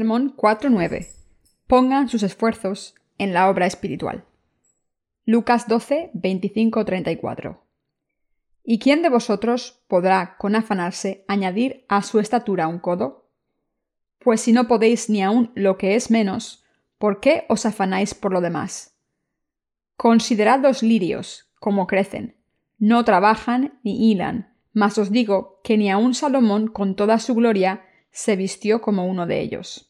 Sermón 4.9. Pongan sus esfuerzos en la obra espiritual. Lucas 12, 25, 34. ¿Y quién de vosotros podrá, con afanarse, añadir a su estatura un codo? Pues si no podéis ni aun lo que es menos, ¿por qué os afanáis por lo demás? Considerad los lirios, como crecen. No trabajan ni hilan, mas os digo que ni aun Salomón con toda su gloria se vistió como uno de ellos.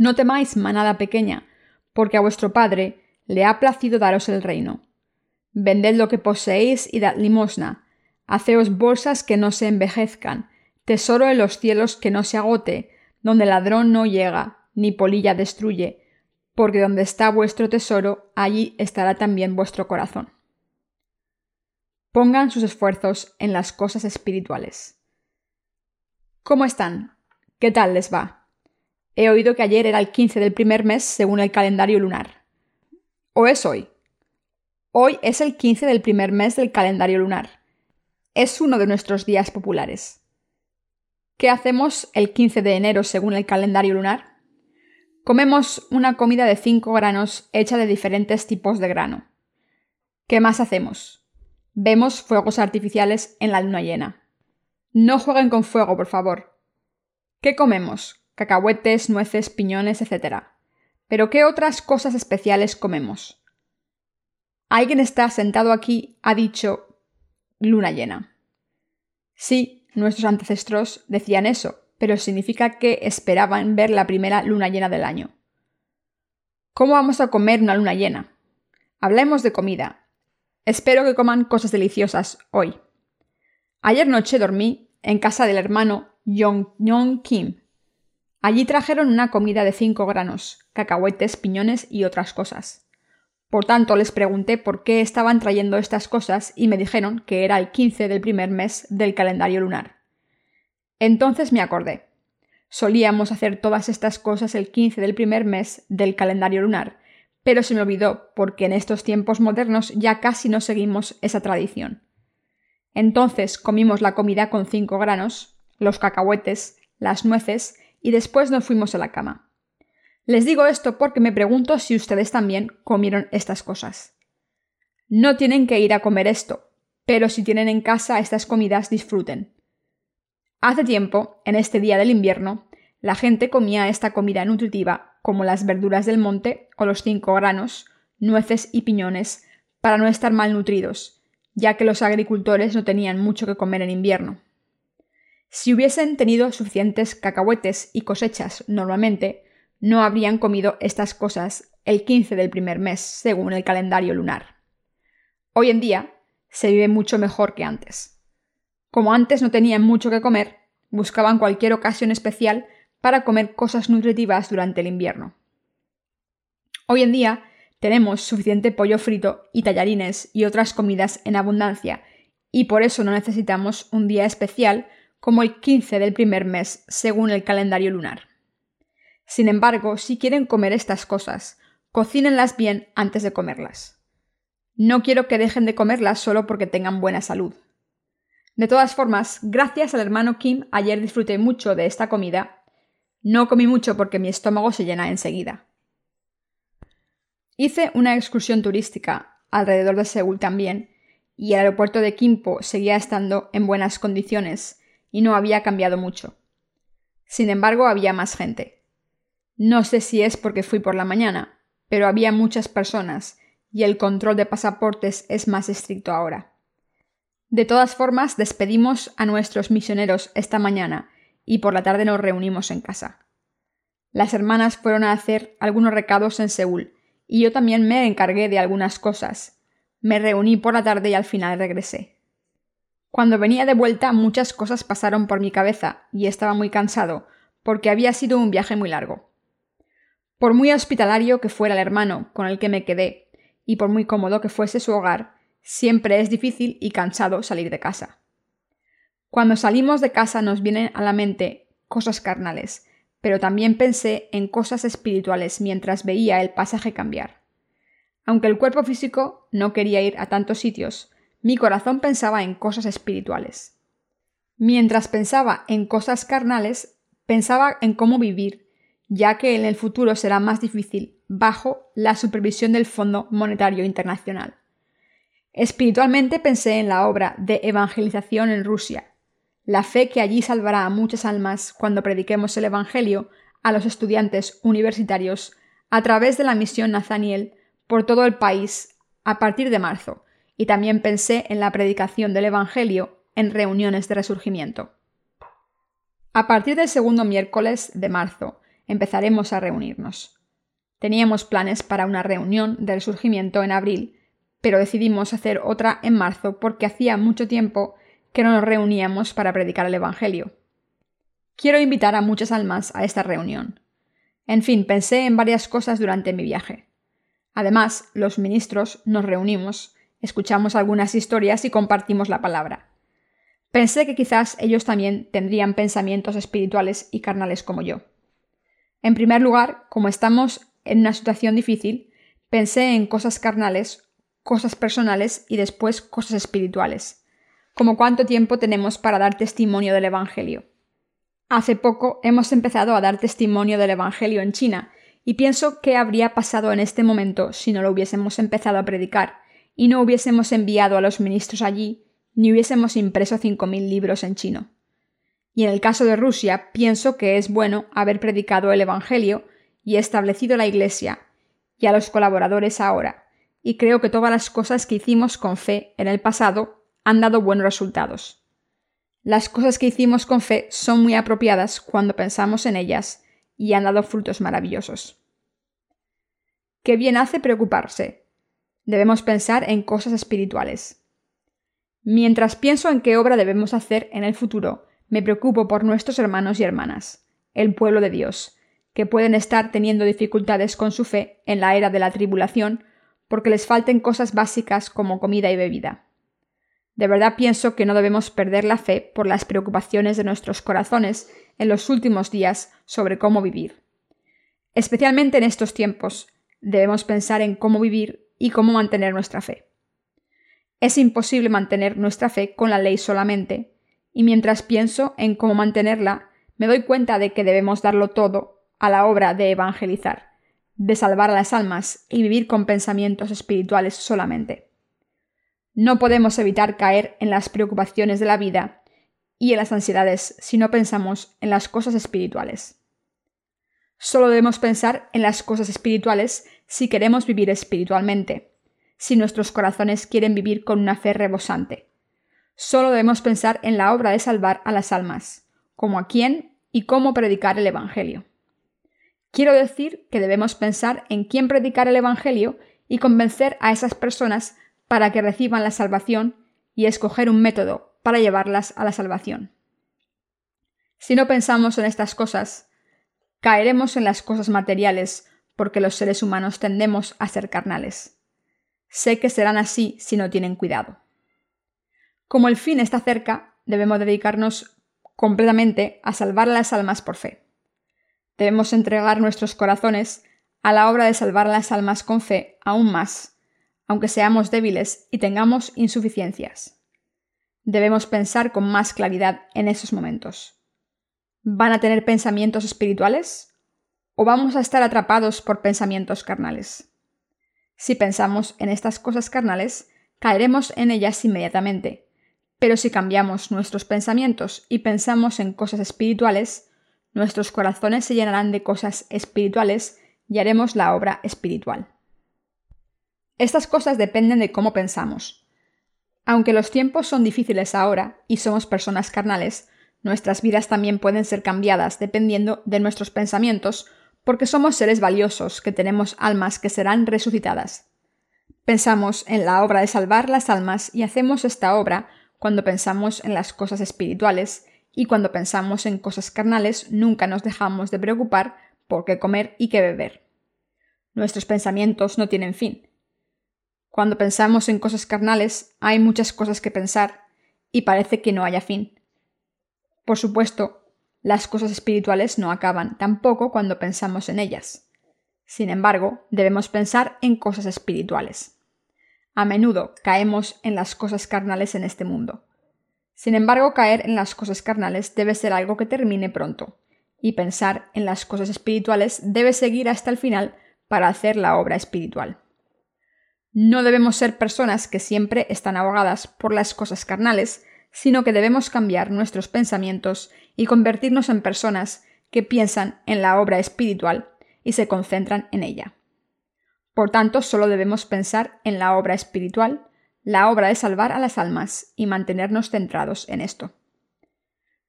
No temáis, manada pequeña, porque a vuestro Padre le ha placido daros el reino. Vended lo que poseéis y dad limosna. Haceos bolsas que no se envejezcan, tesoro en los cielos que no se agote, donde ladrón no llega, ni polilla destruye, porque donde está vuestro tesoro, allí estará también vuestro corazón. Pongan sus esfuerzos en las cosas espirituales. ¿Cómo están? ¿Qué tal les va? He oído que ayer era el 15 del primer mes según el calendario lunar. ¿O es hoy? Hoy es el 15 del primer mes del calendario lunar. Es uno de nuestros días populares. ¿Qué hacemos el 15 de enero según el calendario lunar? Comemos una comida de 5 granos hecha de diferentes tipos de grano. ¿Qué más hacemos? Vemos fuegos artificiales en la luna llena. No jueguen con fuego, por favor. ¿Qué comemos? Cacahuetes, nueces, piñones, etc. Pero ¿qué otras cosas especiales comemos? Alguien está sentado aquí ha dicho luna llena. Sí, nuestros ancestros decían eso, pero significa que esperaban ver la primera luna llena del año. ¿Cómo vamos a comer una luna llena? Hablemos de comida. Espero que coman cosas deliciosas hoy. Ayer noche dormí en casa del hermano Yong Kim. Allí trajeron una comida de cinco granos, cacahuetes, piñones y otras cosas. Por tanto, les pregunté por qué estaban trayendo estas cosas y me dijeron que era el 15 del primer mes del calendario lunar. Entonces me acordé. Solíamos hacer todas estas cosas el 15 del primer mes del calendario lunar, pero se me olvidó porque en estos tiempos modernos ya casi no seguimos esa tradición. Entonces comimos la comida con cinco granos, los cacahuetes, las nueces y después nos fuimos a la cama. Les digo esto porque me pregunto si ustedes también comieron estas cosas. No tienen que ir a comer esto, pero si tienen en casa estas comidas disfruten. Hace tiempo, en este día del invierno, la gente comía esta comida nutritiva como las verduras del monte o los cinco granos, nueces y piñones, para no estar malnutridos, ya que los agricultores no tenían mucho que comer en invierno. Si hubiesen tenido suficientes cacahuetes y cosechas normalmente, no habrían comido estas cosas el 15 del primer mes, según el calendario lunar. Hoy en día se vive mucho mejor que antes. Como antes no tenían mucho que comer, buscaban cualquier ocasión especial para comer cosas nutritivas durante el invierno. Hoy en día tenemos suficiente pollo frito y tallarines y otras comidas en abundancia, y por eso no necesitamos un día especial como el 15 del primer mes, según el calendario lunar. Sin embargo, si quieren comer estas cosas, cocínenlas bien antes de comerlas. No quiero que dejen de comerlas solo porque tengan buena salud. De todas formas, gracias al hermano Kim, ayer disfruté mucho de esta comida. No comí mucho porque mi estómago se llena enseguida. Hice una excursión turística alrededor de Seúl también, y el aeropuerto de Kimpo seguía estando en buenas condiciones y no había cambiado mucho. Sin embargo, había más gente. No sé si es porque fui por la mañana, pero había muchas personas y el control de pasaportes es más estricto ahora. De todas formas, despedimos a nuestros misioneros esta mañana y por la tarde nos reunimos en casa. Las hermanas fueron a hacer algunos recados en Seúl y yo también me encargué de algunas cosas. Me reuní por la tarde y al final regresé. Cuando venía de vuelta muchas cosas pasaron por mi cabeza y estaba muy cansado, porque había sido un viaje muy largo. Por muy hospitalario que fuera el hermano con el que me quedé, y por muy cómodo que fuese su hogar, siempre es difícil y cansado salir de casa. Cuando salimos de casa nos vienen a la mente cosas carnales, pero también pensé en cosas espirituales mientras veía el pasaje cambiar. Aunque el cuerpo físico no quería ir a tantos sitios, mi corazón pensaba en cosas espirituales. Mientras pensaba en cosas carnales, pensaba en cómo vivir, ya que en el futuro será más difícil bajo la supervisión del Fondo Monetario Internacional. Espiritualmente pensé en la obra de evangelización en Rusia, la fe que allí salvará a muchas almas cuando prediquemos el Evangelio a los estudiantes universitarios a través de la misión Nathaniel por todo el país a partir de marzo, y también pensé en la predicación del Evangelio en reuniones de resurgimiento. A partir del segundo miércoles de marzo empezaremos a reunirnos. Teníamos planes para una reunión de resurgimiento en abril, pero decidimos hacer otra en marzo porque hacía mucho tiempo que no nos reuníamos para predicar el Evangelio. Quiero invitar a muchas almas a esta reunión. En fin, pensé en varias cosas durante mi viaje. Además, los ministros nos reunimos, escuchamos algunas historias y compartimos la palabra. Pensé que quizás ellos también tendrían pensamientos espirituales y carnales como yo. En primer lugar, como estamos en una situación difícil, pensé en cosas carnales, cosas personales y después cosas espirituales, como cuánto tiempo tenemos para dar testimonio del Evangelio. Hace poco hemos empezado a dar testimonio del Evangelio en China, y pienso qué habría pasado en este momento si no lo hubiésemos empezado a predicar y no hubiésemos enviado a los ministros allí ni hubiésemos impreso 5.000 libros en chino. Y en el caso de Rusia, pienso que es bueno haber predicado el Evangelio y establecido la Iglesia, y a los colaboradores ahora, y creo que todas las cosas que hicimos con fe en el pasado han dado buenos resultados. Las cosas que hicimos con fe son muy apropiadas cuando pensamos en ellas y han dado frutos maravillosos. Qué bien hace preocuparse. Debemos pensar en cosas espirituales. Mientras pienso en qué obra debemos hacer en el futuro, me preocupo por nuestros hermanos y hermanas, el pueblo de Dios, que pueden estar teniendo dificultades con su fe en la era de la tribulación porque les falten cosas básicas como comida y bebida. De verdad pienso que no debemos perder la fe por las preocupaciones de nuestros corazones en los últimos días sobre cómo vivir. Especialmente en estos tiempos, debemos pensar en cómo vivir y cómo mantener nuestra fe. Es imposible mantener nuestra fe con la ley solamente, y mientras pienso en cómo mantenerla, me doy cuenta de que debemos darlo todo a la obra de evangelizar, de salvar a las almas y vivir con pensamientos espirituales solamente. No podemos evitar caer en las preocupaciones de la vida y en las ansiedades si no pensamos en las cosas espirituales. Solo debemos pensar en las cosas espirituales si queremos vivir espiritualmente si nuestros corazones quieren vivir con una fe rebosante. Solo debemos pensar en la obra de salvar a las almas, como a quién y cómo predicar el Evangelio. Quiero decir que debemos pensar en quién predicar el Evangelio y convencer a esas personas para que reciban la salvación y escoger un método para llevarlas a la salvación. Si no pensamos en estas cosas, caeremos en las cosas materiales porque los seres humanos tendemos a ser carnales. Sé que serán así si no tienen cuidado. Como el fin está cerca, debemos dedicarnos completamente a salvar a las almas por fe. Debemos entregar nuestros corazones a la obra de salvar a las almas con fe aún más, aunque seamos débiles y tengamos insuficiencias. Debemos pensar con más claridad en esos momentos. ¿Van a tener pensamientos espirituales? ¿O vamos a estar atrapados por pensamientos carnales? Si pensamos en estas cosas carnales, caeremos en ellas inmediatamente. Pero si cambiamos nuestros pensamientos y pensamos en cosas espirituales, nuestros corazones se llenarán de cosas espirituales y haremos la obra espiritual. Estas cosas dependen de cómo pensamos. Aunque los tiempos son difíciles ahora y somos personas carnales, nuestras vidas también pueden ser cambiadas dependiendo de nuestros pensamientos porque somos seres valiosos que tenemos almas que serán resucitadas. Pensamos en la obra de salvar las almas y hacemos esta obra cuando pensamos en las cosas espirituales y cuando pensamos en cosas carnales nunca nos dejamos de preocupar por qué comer y qué beber. Nuestros pensamientos no tienen fin. Cuando pensamos en cosas carnales hay muchas cosas que pensar y parece que no haya fin. Por supuesto, las cosas espirituales no acaban tampoco cuando pensamos en ellas. Sin embargo, debemos pensar en cosas espirituales. A menudo caemos en las cosas carnales en este mundo. Sin embargo, caer en las cosas carnales debe ser algo que termine pronto, y pensar en las cosas espirituales debe seguir hasta el final para hacer la obra espiritual. No debemos ser personas que siempre están ahogadas por las cosas carnales, sino que debemos cambiar nuestros pensamientos y convertirnos en personas que piensan en la obra espiritual y se concentran en ella. Por tanto, solo debemos pensar en la obra espiritual, la obra de salvar a las almas y mantenernos centrados en esto.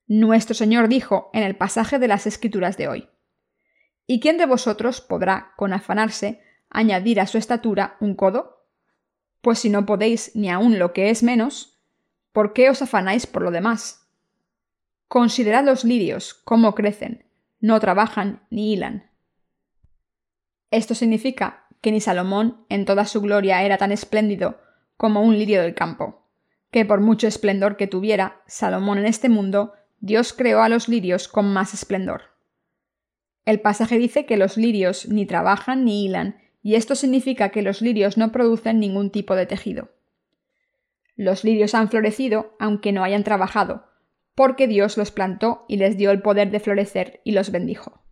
Nuestro Señor dijo en el pasaje de las Escrituras de hoy, ¿Y quién de vosotros podrá, con afanarse, añadir a su estatura un codo? Pues si no podéis ni aun lo que es menos, ¿por qué os afanáis por lo demás? Considerad los lirios, cómo crecen, no trabajan ni hilan. Esto significa que ni Salomón en toda su gloria era tan espléndido como un lirio del campo, que por mucho esplendor que tuviera Salomón en este mundo, Dios creó a los lirios con más esplendor. El pasaje dice que los lirios ni trabajan ni hilan, y esto significa que los lirios no producen ningún tipo de tejido. Los lirios han florecido aunque no hayan trabajado, porque Dios los plantó y les dio el poder de florecer y los bendijo.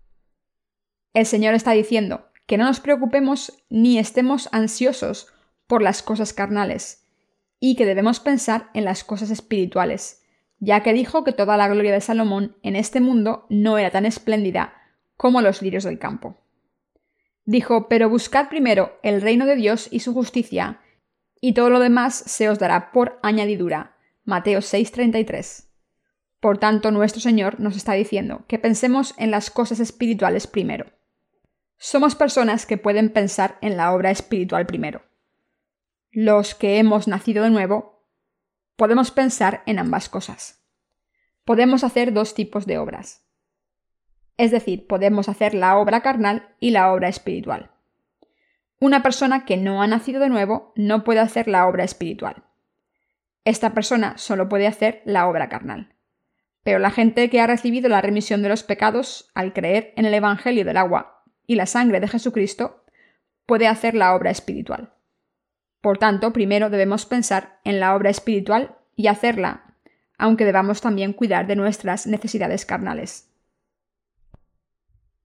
El Señor está diciendo, que no nos preocupemos ni estemos ansiosos por las cosas carnales, y que debemos pensar en las cosas espirituales, ya que dijo que toda la gloria de Salomón en este mundo no era tan espléndida como los lirios del campo. Dijo, pero buscad primero el reino de Dios y su justicia, y todo lo demás se os dará por añadidura. Mateo 6:33. Por tanto, nuestro Señor nos está diciendo que pensemos en las cosas espirituales primero. Somos personas que pueden pensar en la obra espiritual primero. Los que hemos nacido de nuevo podemos pensar en ambas cosas. Podemos hacer dos tipos de obras. Es decir, podemos hacer la obra carnal y la obra espiritual. Una persona que no ha nacido de nuevo no puede hacer la obra espiritual. Esta persona solo puede hacer la obra carnal. Pero la gente que ha recibido la remisión de los pecados al creer en el Evangelio del agua y la sangre de Jesucristo, puede hacer la obra espiritual. Por tanto, primero debemos pensar en la obra espiritual y hacerla, aunque debamos también cuidar de nuestras necesidades carnales.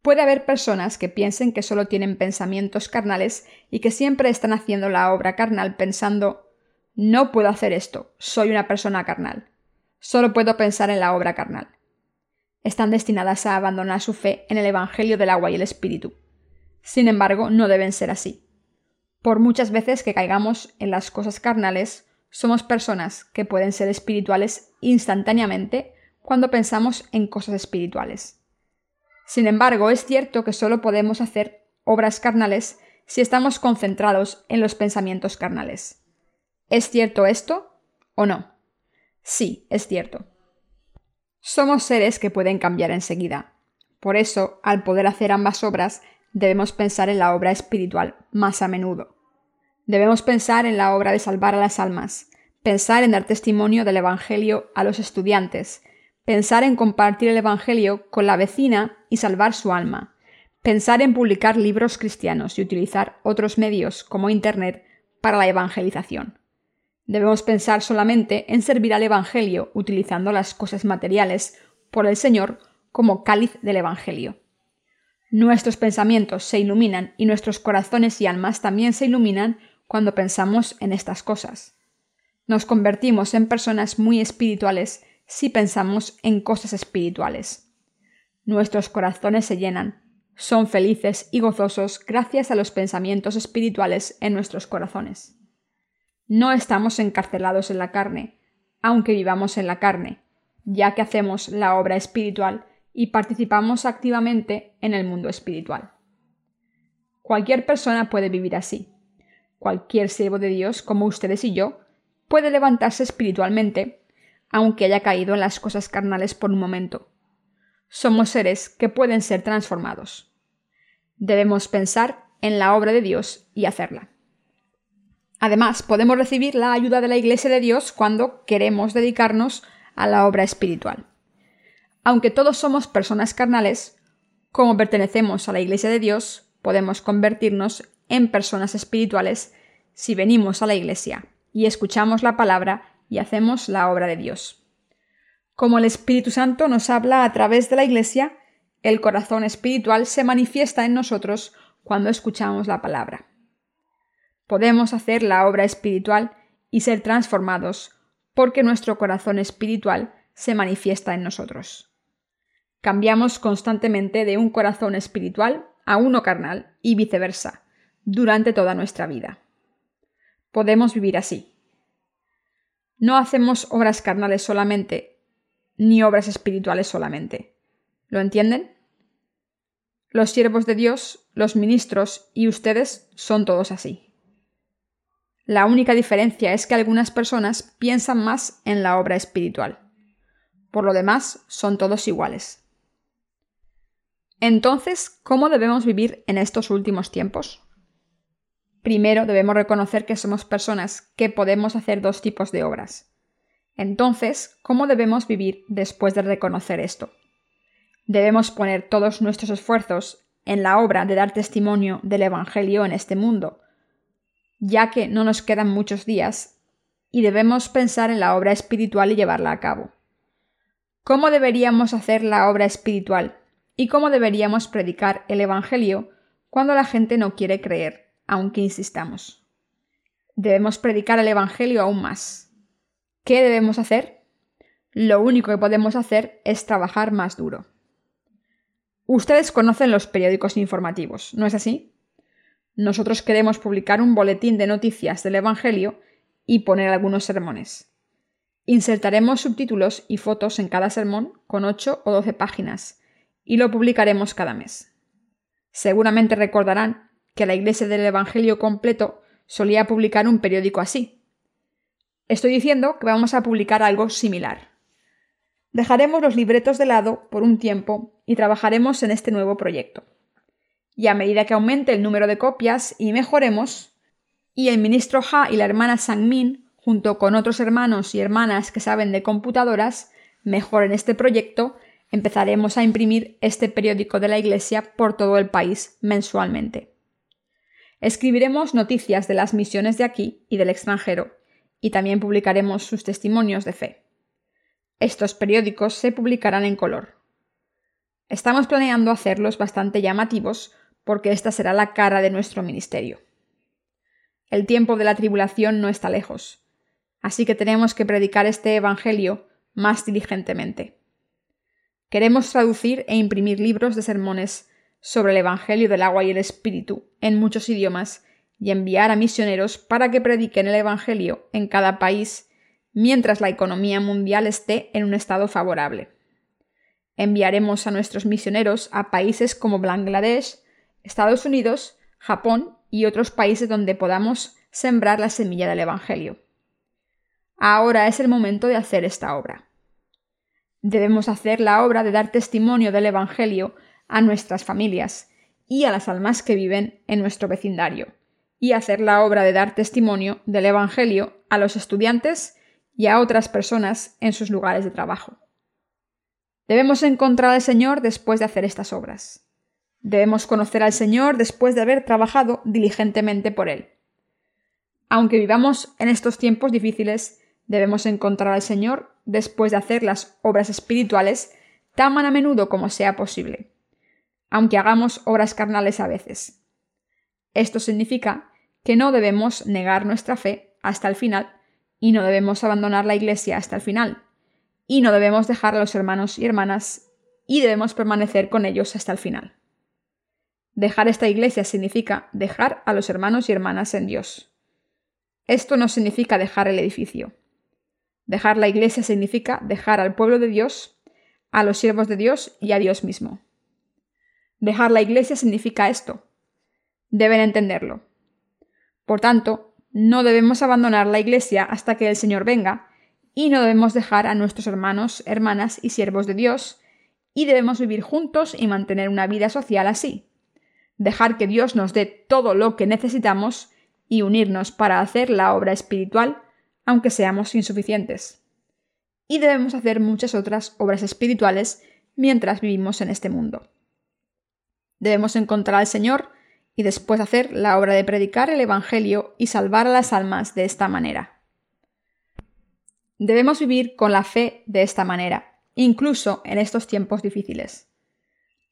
Puede haber personas que piensen que solo tienen pensamientos carnales y que siempre están haciendo la obra carnal pensando no puedo hacer esto, soy una persona carnal. Solo puedo pensar en la obra carnal están destinadas a abandonar su fe en el Evangelio del agua y el Espíritu. Sin embargo, no deben ser así. Por muchas veces que caigamos en las cosas carnales, somos personas que pueden ser espirituales instantáneamente cuando pensamos en cosas espirituales. Sin embargo, es cierto que solo podemos hacer obras carnales si estamos concentrados en los pensamientos carnales. ¿Es cierto esto o no? Sí, es cierto. Somos seres que pueden cambiar enseguida. Por eso, al poder hacer ambas obras, debemos pensar en la obra espiritual más a menudo. Debemos pensar en la obra de salvar a las almas, pensar en dar testimonio del Evangelio a los estudiantes, pensar en compartir el Evangelio con la vecina y salvar su alma, pensar en publicar libros cristianos y utilizar otros medios como Internet para la evangelización. Debemos pensar solamente en servir al Evangelio utilizando las cosas materiales por el Señor como cáliz del Evangelio. Nuestros pensamientos se iluminan y nuestros corazones y almas también se iluminan cuando pensamos en estas cosas. Nos convertimos en personas muy espirituales si pensamos en cosas espirituales. Nuestros corazones se llenan, son felices y gozosos gracias a los pensamientos espirituales en nuestros corazones. No estamos encarcelados en la carne, aunque vivamos en la carne, ya que hacemos la obra espiritual y participamos activamente en el mundo espiritual. Cualquier persona puede vivir así. Cualquier siervo de Dios, como ustedes y yo, puede levantarse espiritualmente, aunque haya caído en las cosas carnales por un momento. Somos seres que pueden ser transformados. Debemos pensar en la obra de Dios y hacerla. Además, podemos recibir la ayuda de la Iglesia de Dios cuando queremos dedicarnos a la obra espiritual. Aunque todos somos personas carnales, como pertenecemos a la Iglesia de Dios, podemos convertirnos en personas espirituales si venimos a la Iglesia y escuchamos la palabra y hacemos la obra de Dios. Como el Espíritu Santo nos habla a través de la Iglesia, el corazón espiritual se manifiesta en nosotros cuando escuchamos la palabra. Podemos hacer la obra espiritual y ser transformados porque nuestro corazón espiritual se manifiesta en nosotros. Cambiamos constantemente de un corazón espiritual a uno carnal y viceversa durante toda nuestra vida. Podemos vivir así. No hacemos obras carnales solamente, ni obras espirituales solamente. ¿Lo entienden? Los siervos de Dios, los ministros y ustedes son todos así. La única diferencia es que algunas personas piensan más en la obra espiritual. Por lo demás, son todos iguales. Entonces, ¿cómo debemos vivir en estos últimos tiempos? Primero debemos reconocer que somos personas que podemos hacer dos tipos de obras. Entonces, ¿cómo debemos vivir después de reconocer esto? Debemos poner todos nuestros esfuerzos en la obra de dar testimonio del Evangelio en este mundo, ya que no nos quedan muchos días, y debemos pensar en la obra espiritual y llevarla a cabo. ¿Cómo deberíamos hacer la obra espiritual? ¿Y cómo deberíamos predicar el Evangelio cuando la gente no quiere creer, aunque insistamos? Debemos predicar el Evangelio aún más. ¿Qué debemos hacer? Lo único que podemos hacer es trabajar más duro. Ustedes conocen los periódicos informativos, ¿no es así? Nosotros queremos publicar un boletín de noticias del Evangelio y poner algunos sermones. Insertaremos subtítulos y fotos en cada sermón con 8 o 12 páginas y lo publicaremos cada mes. Seguramente recordarán que la Iglesia del Evangelio completo solía publicar un periódico así. Estoy diciendo que vamos a publicar algo similar. Dejaremos los libretos de lado por un tiempo y trabajaremos en este nuevo proyecto y a medida que aumente el número de copias y mejoremos, y el ministro Ha y la hermana Sang-min, junto con otros hermanos y hermanas que saben de computadoras, mejoren este proyecto, empezaremos a imprimir este periódico de la Iglesia por todo el país mensualmente. Escribiremos noticias de las misiones de aquí y del extranjero, y también publicaremos sus testimonios de fe. Estos periódicos se publicarán en color. Estamos planeando hacerlos bastante llamativos porque esta será la cara de nuestro ministerio. El tiempo de la tribulación no está lejos, así que tenemos que predicar este Evangelio más diligentemente. Queremos traducir e imprimir libros de sermones sobre el Evangelio del agua y el Espíritu en muchos idiomas y enviar a misioneros para que prediquen el Evangelio en cada país mientras la economía mundial esté en un estado favorable. Enviaremos a nuestros misioneros a países como Bangladesh, Estados Unidos, Japón y otros países donde podamos sembrar la semilla del Evangelio. Ahora es el momento de hacer esta obra. Debemos hacer la obra de dar testimonio del Evangelio a nuestras familias y a las almas que viven en nuestro vecindario, y hacer la obra de dar testimonio del Evangelio a los estudiantes y a otras personas en sus lugares de trabajo. Debemos encontrar al Señor después de hacer estas obras. Debemos conocer al Señor después de haber trabajado diligentemente por Él. Aunque vivamos en estos tiempos difíciles, debemos encontrar al Señor después de hacer las obras espirituales tan a menudo como sea posible, aunque hagamos obras carnales a veces. Esto significa que no debemos negar nuestra fe hasta el final y no debemos abandonar la Iglesia hasta el final, y no debemos dejar a los hermanos y hermanas y debemos permanecer con ellos hasta el final. Dejar esta iglesia significa dejar a los hermanos y hermanas en Dios. Esto no significa dejar el edificio. Dejar la iglesia significa dejar al pueblo de Dios, a los siervos de Dios y a Dios mismo. Dejar la iglesia significa esto. Deben entenderlo. Por tanto, no debemos abandonar la iglesia hasta que el Señor venga, y no debemos dejar a nuestros hermanos, hermanas y siervos de Dios, y debemos vivir juntos y mantener una vida social así. Dejar que Dios nos dé todo lo que necesitamos y unirnos para hacer la obra espiritual, aunque seamos insuficientes. Y debemos hacer muchas otras obras espirituales mientras vivimos en este mundo. Debemos encontrar al Señor y después hacer la obra de predicar el Evangelio y salvar a las almas de esta manera. Debemos vivir con la fe de esta manera, incluso en estos tiempos difíciles.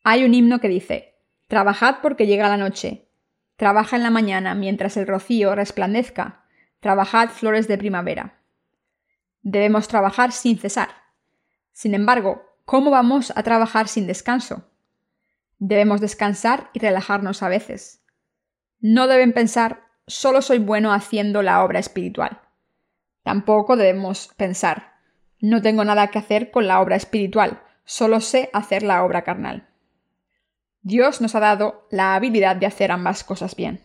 Hay un himno que dice, Trabajad porque llega la noche, trabaja en la mañana mientras el rocío resplandezca, trabajad flores de primavera. Debemos trabajar sin cesar. Sin embargo, ¿cómo vamos a trabajar sin descanso? Debemos descansar y relajarnos a veces. No deben pensar, solo soy bueno haciendo la obra espiritual. Tampoco debemos pensar, no tengo nada que hacer con la obra espiritual, solo sé hacer la obra carnal. Dios nos ha dado la habilidad de hacer ambas cosas bien.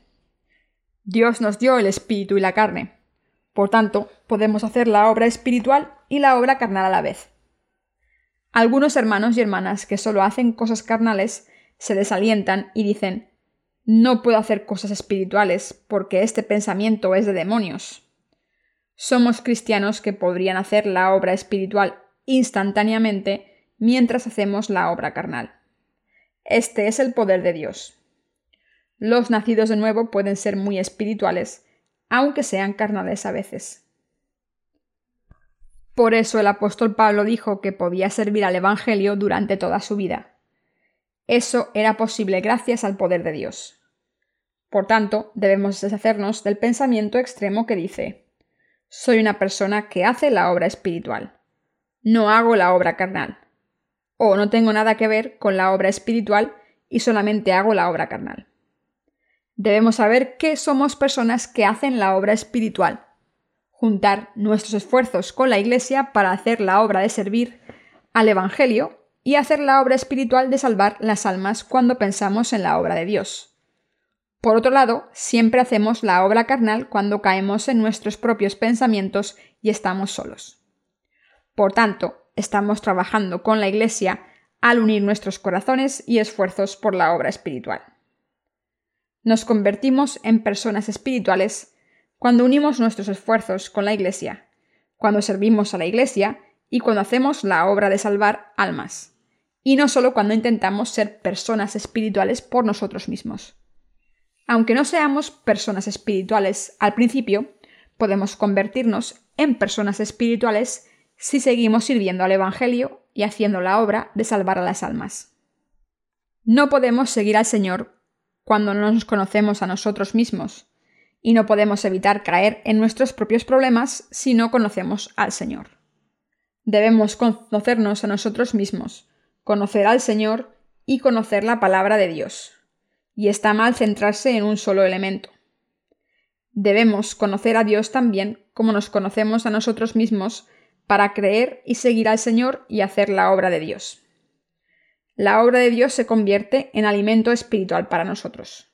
Dios nos dio el espíritu y la carne. Por tanto, podemos hacer la obra espiritual y la obra carnal a la vez. Algunos hermanos y hermanas que solo hacen cosas carnales se desalientan y dicen no puedo hacer cosas espirituales porque este pensamiento es de demonios. Somos cristianos que podrían hacer la obra espiritual instantáneamente mientras hacemos la obra carnal. Este es el poder de Dios. Los nacidos de nuevo pueden ser muy espirituales, aunque sean carnales a veces. Por eso el apóstol Pablo dijo que podía servir al Evangelio durante toda su vida. Eso era posible gracias al poder de Dios. Por tanto, debemos deshacernos del pensamiento extremo que dice soy una persona que hace la obra espiritual. No hago la obra carnal. O no tengo nada que ver con la obra espiritual y solamente hago la obra carnal. Debemos saber que somos personas que hacen la obra espiritual. Juntar nuestros esfuerzos con la Iglesia para hacer la obra de servir al Evangelio y hacer la obra espiritual de salvar las almas cuando pensamos en la obra de Dios. Por otro lado, siempre hacemos la obra carnal cuando caemos en nuestros propios pensamientos y estamos solos. Por tanto, estamos trabajando con la Iglesia al unir nuestros corazones y esfuerzos por la obra espiritual. Nos convertimos en personas espirituales cuando unimos nuestros esfuerzos con la Iglesia, cuando servimos a la Iglesia y cuando hacemos la obra de salvar almas, y no solo cuando intentamos ser personas espirituales por nosotros mismos. Aunque no seamos personas espirituales al principio, podemos convertirnos en personas espirituales si seguimos sirviendo al Evangelio y haciendo la obra de salvar a las almas. No podemos seguir al Señor cuando no nos conocemos a nosotros mismos, y no podemos evitar caer en nuestros propios problemas si no conocemos al Señor. Debemos conocernos a nosotros mismos, conocer al Señor y conocer la palabra de Dios y está mal centrarse en un solo elemento. Debemos conocer a Dios también como nos conocemos a nosotros mismos para creer y seguir al Señor y hacer la obra de Dios. La obra de Dios se convierte en alimento espiritual para nosotros.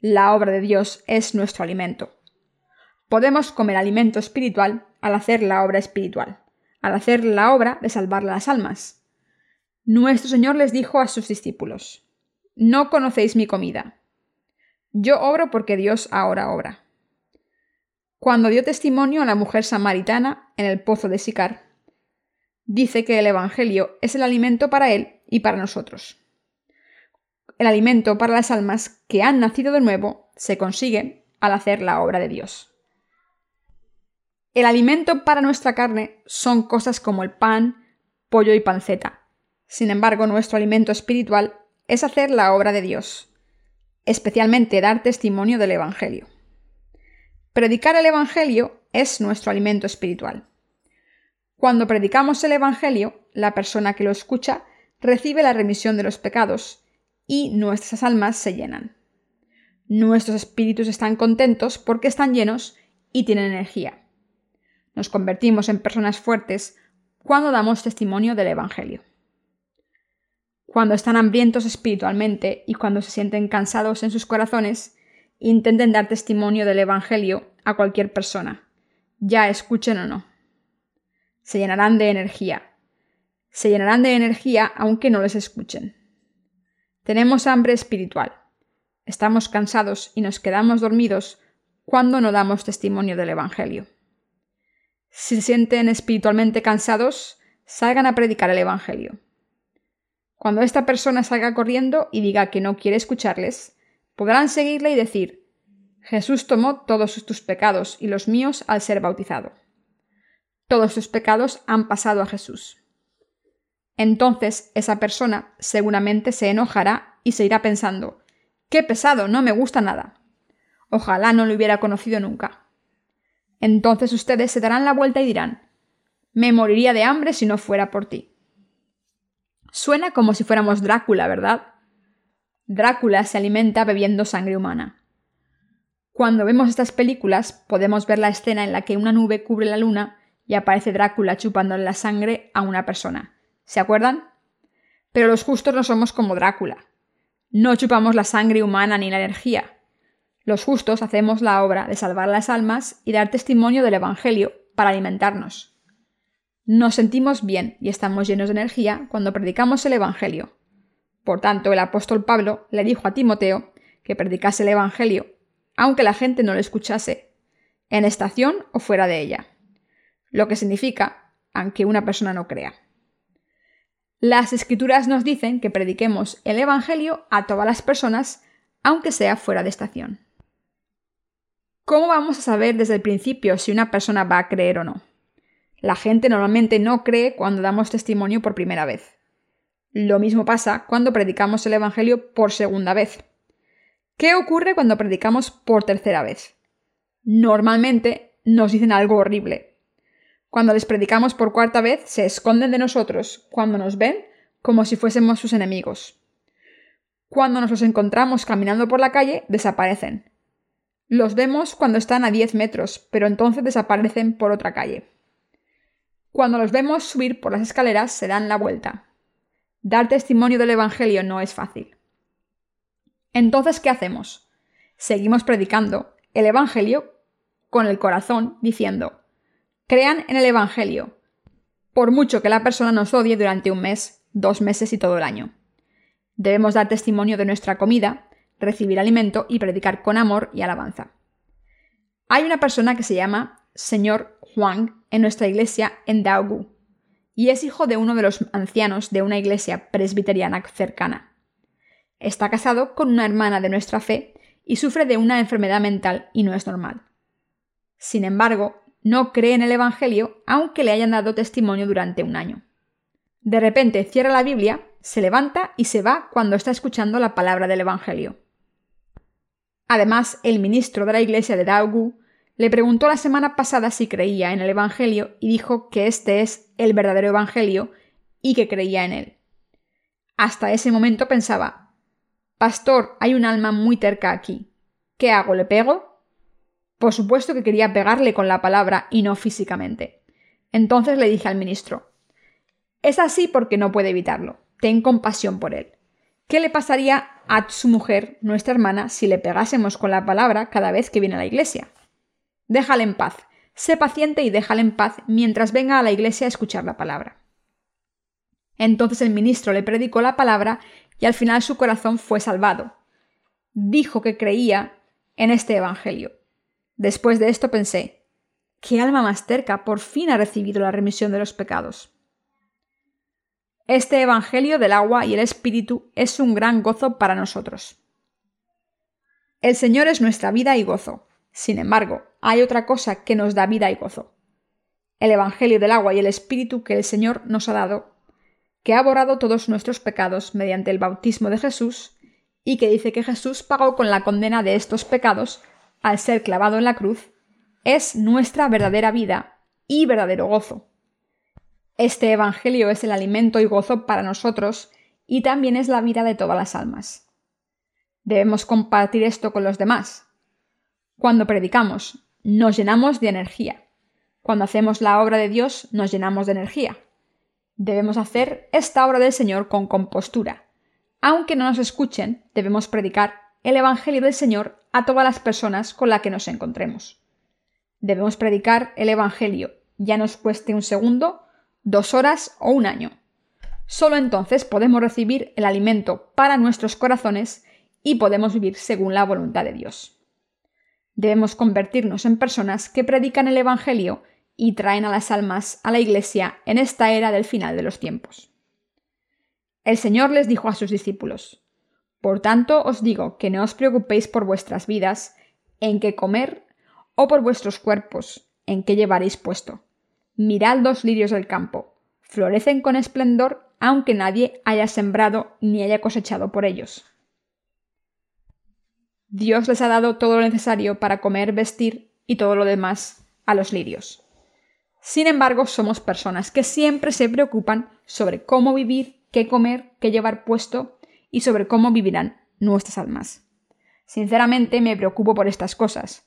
La obra de Dios es nuestro alimento. Podemos comer alimento espiritual al hacer la obra espiritual, al hacer la obra de salvar las almas. Nuestro Señor les dijo a sus discípulos, no conocéis mi comida. Yo obro porque Dios ahora obra. Cuando dio testimonio a la mujer samaritana en el pozo de Sicar, dice que el Evangelio es el alimento para él y para nosotros. El alimento para las almas que han nacido de nuevo se consigue al hacer la obra de Dios. El alimento para nuestra carne son cosas como el pan, pollo y panceta. Sin embargo, nuestro alimento espiritual es hacer la obra de Dios, especialmente dar testimonio del Evangelio. Predicar el Evangelio es nuestro alimento espiritual. Cuando predicamos el Evangelio, la persona que lo escucha recibe la remisión de los pecados y nuestras almas se llenan. Nuestros espíritus están contentos porque están llenos y tienen energía. Nos convertimos en personas fuertes cuando damos testimonio del Evangelio cuando están hambrientos espiritualmente y cuando se sienten cansados en sus corazones, intenten dar testimonio del Evangelio a cualquier persona, ya escuchen o no. Se llenarán de energía. Se llenarán de energía aunque no les escuchen. Tenemos hambre espiritual. Estamos cansados y nos quedamos dormidos cuando no damos testimonio del Evangelio. Si se sienten espiritualmente cansados, salgan a predicar el Evangelio. Cuando esta persona salga corriendo y diga que no quiere escucharles, podrán seguirle y decir, Jesús tomó todos tus pecados y los míos al ser bautizado. Todos tus pecados han pasado a Jesús. Entonces esa persona seguramente se enojará y se irá pensando, ¡Qué pesado! No me gusta nada. Ojalá no lo hubiera conocido nunca. Entonces ustedes se darán la vuelta y dirán, me moriría de hambre si no fuera por ti. Suena como si fuéramos Drácula, ¿verdad? Drácula se alimenta bebiendo sangre humana. Cuando vemos estas películas podemos ver la escena en la que una nube cubre la luna y aparece Drácula chupándole la sangre a una persona. ¿Se acuerdan? Pero los justos no somos como Drácula. No chupamos la sangre humana ni la energía. Los justos hacemos la obra de salvar las almas y dar testimonio del Evangelio para alimentarnos. Nos sentimos bien y estamos llenos de energía cuando predicamos el Evangelio. Por tanto, el apóstol Pablo le dijo a Timoteo que predicase el Evangelio, aunque la gente no lo escuchase, en estación o fuera de ella. Lo que significa, aunque una persona no crea. Las escrituras nos dicen que prediquemos el Evangelio a todas las personas, aunque sea fuera de estación. ¿Cómo vamos a saber desde el principio si una persona va a creer o no? La gente normalmente no cree cuando damos testimonio por primera vez. Lo mismo pasa cuando predicamos el Evangelio por segunda vez. ¿Qué ocurre cuando predicamos por tercera vez? Normalmente nos dicen algo horrible, cuando les predicamos por cuarta vez, se esconden de nosotros cuando nos ven como si fuésemos sus enemigos. Cuando nos los encontramos caminando por la calle, desaparecen. Los vemos cuando están a 10 metros, pero entonces desaparecen por otra calle. Cuando los vemos subir por las escaleras, se dan la vuelta. Dar testimonio del Evangelio no es fácil. Entonces, ¿qué hacemos? Seguimos predicando el Evangelio con el corazón, diciendo, Crean en el Evangelio, por mucho que la persona nos odie durante un mes, dos meses y todo el año. Debemos dar testimonio de nuestra comida, recibir alimento y predicar con amor y alabanza. Hay una persona que se llama Señor Juan en nuestra iglesia en Daogu y es hijo de uno de los ancianos de una iglesia presbiteriana cercana. Está casado con una hermana de nuestra fe y sufre de una enfermedad mental y no es normal. Sin embargo, no cree en el Evangelio aunque le hayan dado testimonio durante un año. De repente cierra la Biblia, se levanta y se va cuando está escuchando la palabra del Evangelio. Además, el ministro de la iglesia de Daogu le preguntó la semana pasada si creía en el Evangelio y dijo que este es el verdadero Evangelio y que creía en él. Hasta ese momento pensaba, Pastor, hay un alma muy terca aquí. ¿Qué hago? ¿Le pego? Por supuesto que quería pegarle con la palabra y no físicamente. Entonces le dije al ministro, es así porque no puede evitarlo. Ten compasión por él. ¿Qué le pasaría a su mujer, nuestra hermana, si le pegásemos con la palabra cada vez que viene a la iglesia? Déjale en paz. Sé paciente y déjale en paz mientras venga a la iglesia a escuchar la palabra. Entonces el ministro le predicó la palabra y al final su corazón fue salvado. Dijo que creía en este Evangelio. Después de esto pensé, ¿qué alma más terca por fin ha recibido la remisión de los pecados? Este Evangelio del agua y el Espíritu es un gran gozo para nosotros. El Señor es nuestra vida y gozo. Sin embargo, hay otra cosa que nos da vida y gozo. El Evangelio del agua y el Espíritu que el Señor nos ha dado, que ha borrado todos nuestros pecados mediante el bautismo de Jesús, y que dice que Jesús pagó con la condena de estos pecados al ser clavado en la cruz, es nuestra verdadera vida y verdadero gozo. Este Evangelio es el alimento y gozo para nosotros y también es la vida de todas las almas. Debemos compartir esto con los demás. Cuando predicamos, nos llenamos de energía. Cuando hacemos la obra de Dios, nos llenamos de energía. Debemos hacer esta obra del Señor con compostura. Aunque no nos escuchen, debemos predicar el Evangelio del Señor a todas las personas con las que nos encontremos. Debemos predicar el Evangelio ya nos cueste un segundo, dos horas o un año. Solo entonces podemos recibir el alimento para nuestros corazones y podemos vivir según la voluntad de Dios. Debemos convertirnos en personas que predican el Evangelio y traen a las almas a la Iglesia en esta era del final de los tiempos. El Señor les dijo a sus discípulos, Por tanto os digo que no os preocupéis por vuestras vidas, en qué comer, o por vuestros cuerpos, en qué llevaréis puesto. Mirad los lirios del campo, florecen con esplendor, aunque nadie haya sembrado ni haya cosechado por ellos. Dios les ha dado todo lo necesario para comer, vestir y todo lo demás a los lirios. Sin embargo, somos personas que siempre se preocupan sobre cómo vivir, qué comer, qué llevar puesto y sobre cómo vivirán nuestras almas. Sinceramente me preocupo por estas cosas.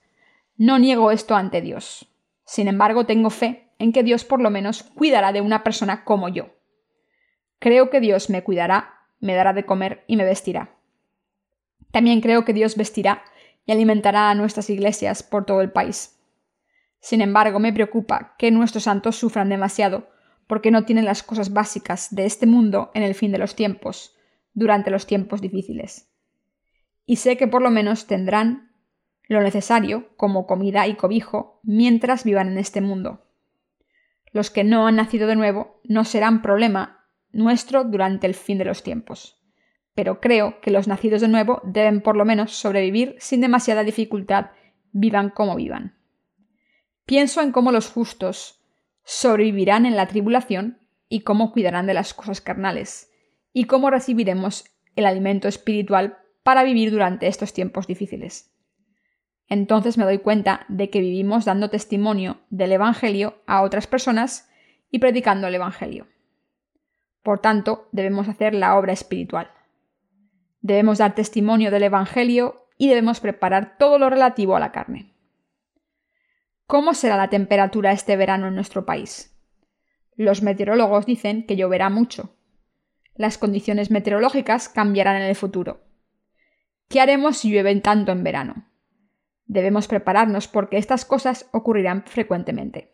No niego esto ante Dios. Sin embargo, tengo fe en que Dios por lo menos cuidará de una persona como yo. Creo que Dios me cuidará, me dará de comer y me vestirá. También creo que Dios vestirá y alimentará a nuestras iglesias por todo el país. Sin embargo, me preocupa que nuestros santos sufran demasiado porque no tienen las cosas básicas de este mundo en el fin de los tiempos, durante los tiempos difíciles. Y sé que por lo menos tendrán lo necesario, como comida y cobijo, mientras vivan en este mundo. Los que no han nacido de nuevo no serán problema nuestro durante el fin de los tiempos. Pero creo que los nacidos de nuevo deben por lo menos sobrevivir sin demasiada dificultad, vivan como vivan. Pienso en cómo los justos sobrevivirán en la tribulación y cómo cuidarán de las cosas carnales, y cómo recibiremos el alimento espiritual para vivir durante estos tiempos difíciles. Entonces me doy cuenta de que vivimos dando testimonio del Evangelio a otras personas y predicando el Evangelio. Por tanto, debemos hacer la obra espiritual. Debemos dar testimonio del Evangelio y debemos preparar todo lo relativo a la carne. ¿Cómo será la temperatura este verano en nuestro país? Los meteorólogos dicen que lloverá mucho. Las condiciones meteorológicas cambiarán en el futuro. ¿Qué haremos si llueve tanto en verano? Debemos prepararnos porque estas cosas ocurrirán frecuentemente.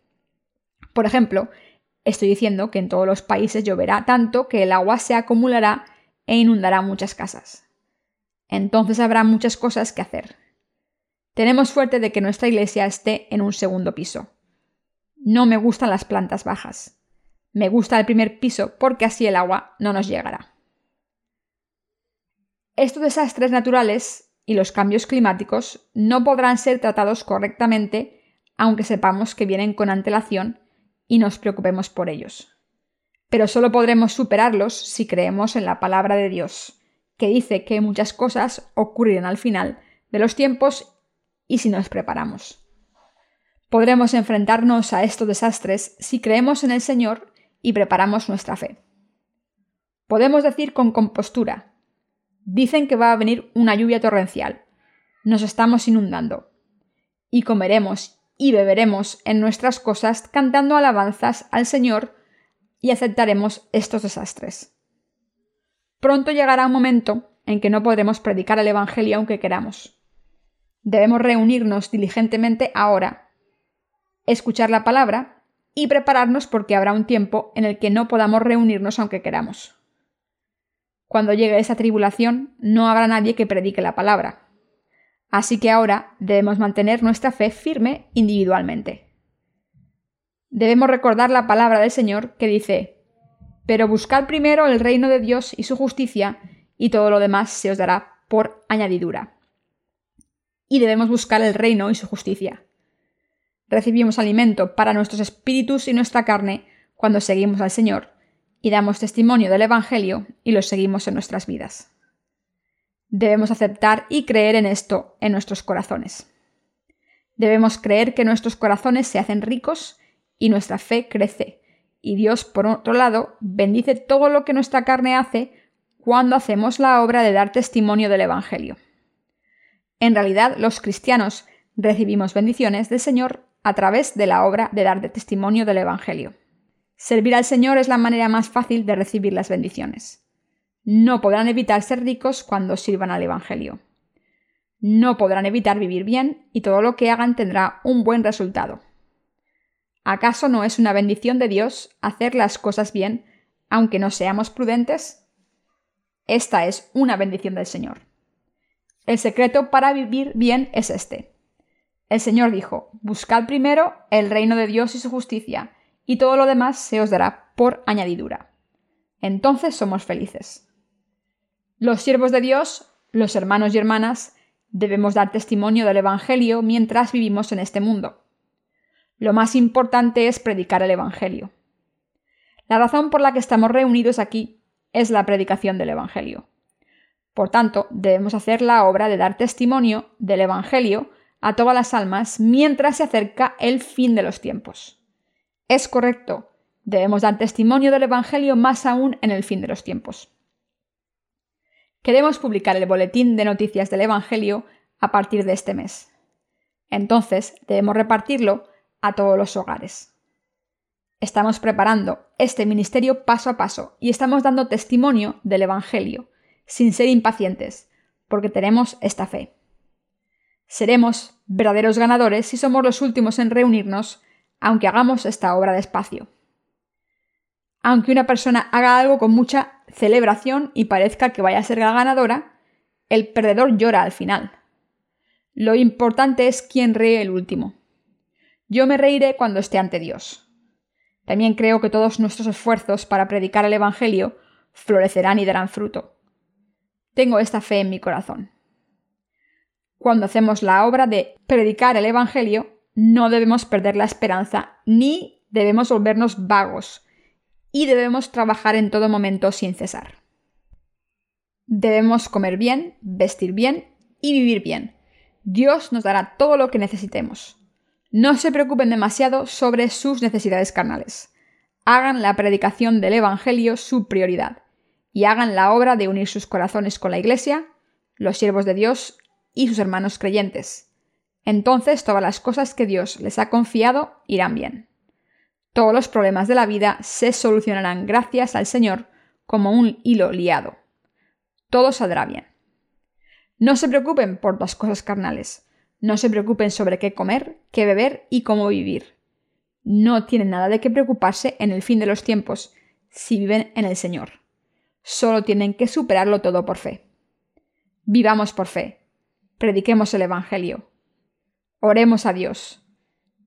Por ejemplo, estoy diciendo que en todos los países lloverá tanto que el agua se acumulará e inundará muchas casas. Entonces habrá muchas cosas que hacer. Tenemos suerte de que nuestra iglesia esté en un segundo piso. No me gustan las plantas bajas. Me gusta el primer piso porque así el agua no nos llegará. Estos desastres naturales y los cambios climáticos no podrán ser tratados correctamente aunque sepamos que vienen con antelación y nos preocupemos por ellos. Pero solo podremos superarlos si creemos en la palabra de Dios, que dice que muchas cosas ocurrirán al final de los tiempos y si nos preparamos. Podremos enfrentarnos a estos desastres si creemos en el Señor y preparamos nuestra fe. Podemos decir con compostura, dicen que va a venir una lluvia torrencial, nos estamos inundando, y comeremos y beberemos en nuestras cosas cantando alabanzas al Señor y aceptaremos estos desastres. Pronto llegará un momento en que no podremos predicar el Evangelio aunque queramos. Debemos reunirnos diligentemente ahora, escuchar la palabra y prepararnos porque habrá un tiempo en el que no podamos reunirnos aunque queramos. Cuando llegue esa tribulación, no habrá nadie que predique la palabra. Así que ahora debemos mantener nuestra fe firme individualmente. Debemos recordar la palabra del Señor que dice, Pero buscad primero el reino de Dios y su justicia, y todo lo demás se os dará por añadidura y debemos buscar el reino y su justicia. Recibimos alimento para nuestros espíritus y nuestra carne cuando seguimos al Señor y damos testimonio del Evangelio y lo seguimos en nuestras vidas. Debemos aceptar y creer en esto en nuestros corazones. Debemos creer que nuestros corazones se hacen ricos y nuestra fe crece, y Dios, por otro lado, bendice todo lo que nuestra carne hace cuando hacemos la obra de dar testimonio del Evangelio. En realidad, los cristianos recibimos bendiciones del Señor a través de la obra de dar testimonio del Evangelio. Servir al Señor es la manera más fácil de recibir las bendiciones. No podrán evitar ser ricos cuando sirvan al Evangelio. No podrán evitar vivir bien y todo lo que hagan tendrá un buen resultado. ¿Acaso no es una bendición de Dios hacer las cosas bien, aunque no seamos prudentes? Esta es una bendición del Señor. El secreto para vivir bien es este. El Señor dijo, Buscad primero el reino de Dios y su justicia, y todo lo demás se os dará por añadidura. Entonces somos felices. Los siervos de Dios, los hermanos y hermanas, debemos dar testimonio del Evangelio mientras vivimos en este mundo. Lo más importante es predicar el Evangelio. La razón por la que estamos reunidos aquí es la predicación del Evangelio. Por tanto, debemos hacer la obra de dar testimonio del Evangelio a todas las almas mientras se acerca el fin de los tiempos. Es correcto, debemos dar testimonio del Evangelio más aún en el fin de los tiempos. Queremos publicar el boletín de noticias del Evangelio a partir de este mes. Entonces, debemos repartirlo a todos los hogares. Estamos preparando este ministerio paso a paso y estamos dando testimonio del Evangelio, sin ser impacientes, porque tenemos esta fe. Seremos verdaderos ganadores si somos los últimos en reunirnos, aunque hagamos esta obra despacio. Aunque una persona haga algo con mucha celebración y parezca que vaya a ser la ganadora, el perdedor llora al final. Lo importante es quién ríe el último. Yo me reiré cuando esté ante Dios. También creo que todos nuestros esfuerzos para predicar el Evangelio florecerán y darán fruto. Tengo esta fe en mi corazón. Cuando hacemos la obra de predicar el Evangelio, no debemos perder la esperanza ni debemos volvernos vagos y debemos trabajar en todo momento sin cesar. Debemos comer bien, vestir bien y vivir bien. Dios nos dará todo lo que necesitemos. No se preocupen demasiado sobre sus necesidades carnales. Hagan la predicación del Evangelio su prioridad y hagan la obra de unir sus corazones con la Iglesia, los siervos de Dios y sus hermanos creyentes. Entonces todas las cosas que Dios les ha confiado irán bien. Todos los problemas de la vida se solucionarán gracias al Señor como un hilo liado. Todo saldrá bien. No se preocupen por las cosas carnales. No se preocupen sobre qué comer, qué beber y cómo vivir. No tienen nada de qué preocuparse en el fin de los tiempos si viven en el Señor. Solo tienen que superarlo todo por fe. Vivamos por fe. Prediquemos el Evangelio. Oremos a Dios.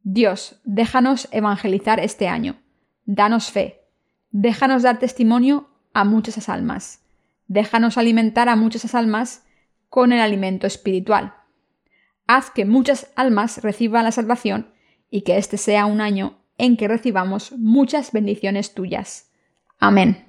Dios, déjanos evangelizar este año. Danos fe. Déjanos dar testimonio a muchas almas. Déjanos alimentar a muchas almas con el alimento espiritual haz que muchas almas reciban la salvación y que este sea un año en que recibamos muchas bendiciones tuyas. Amén.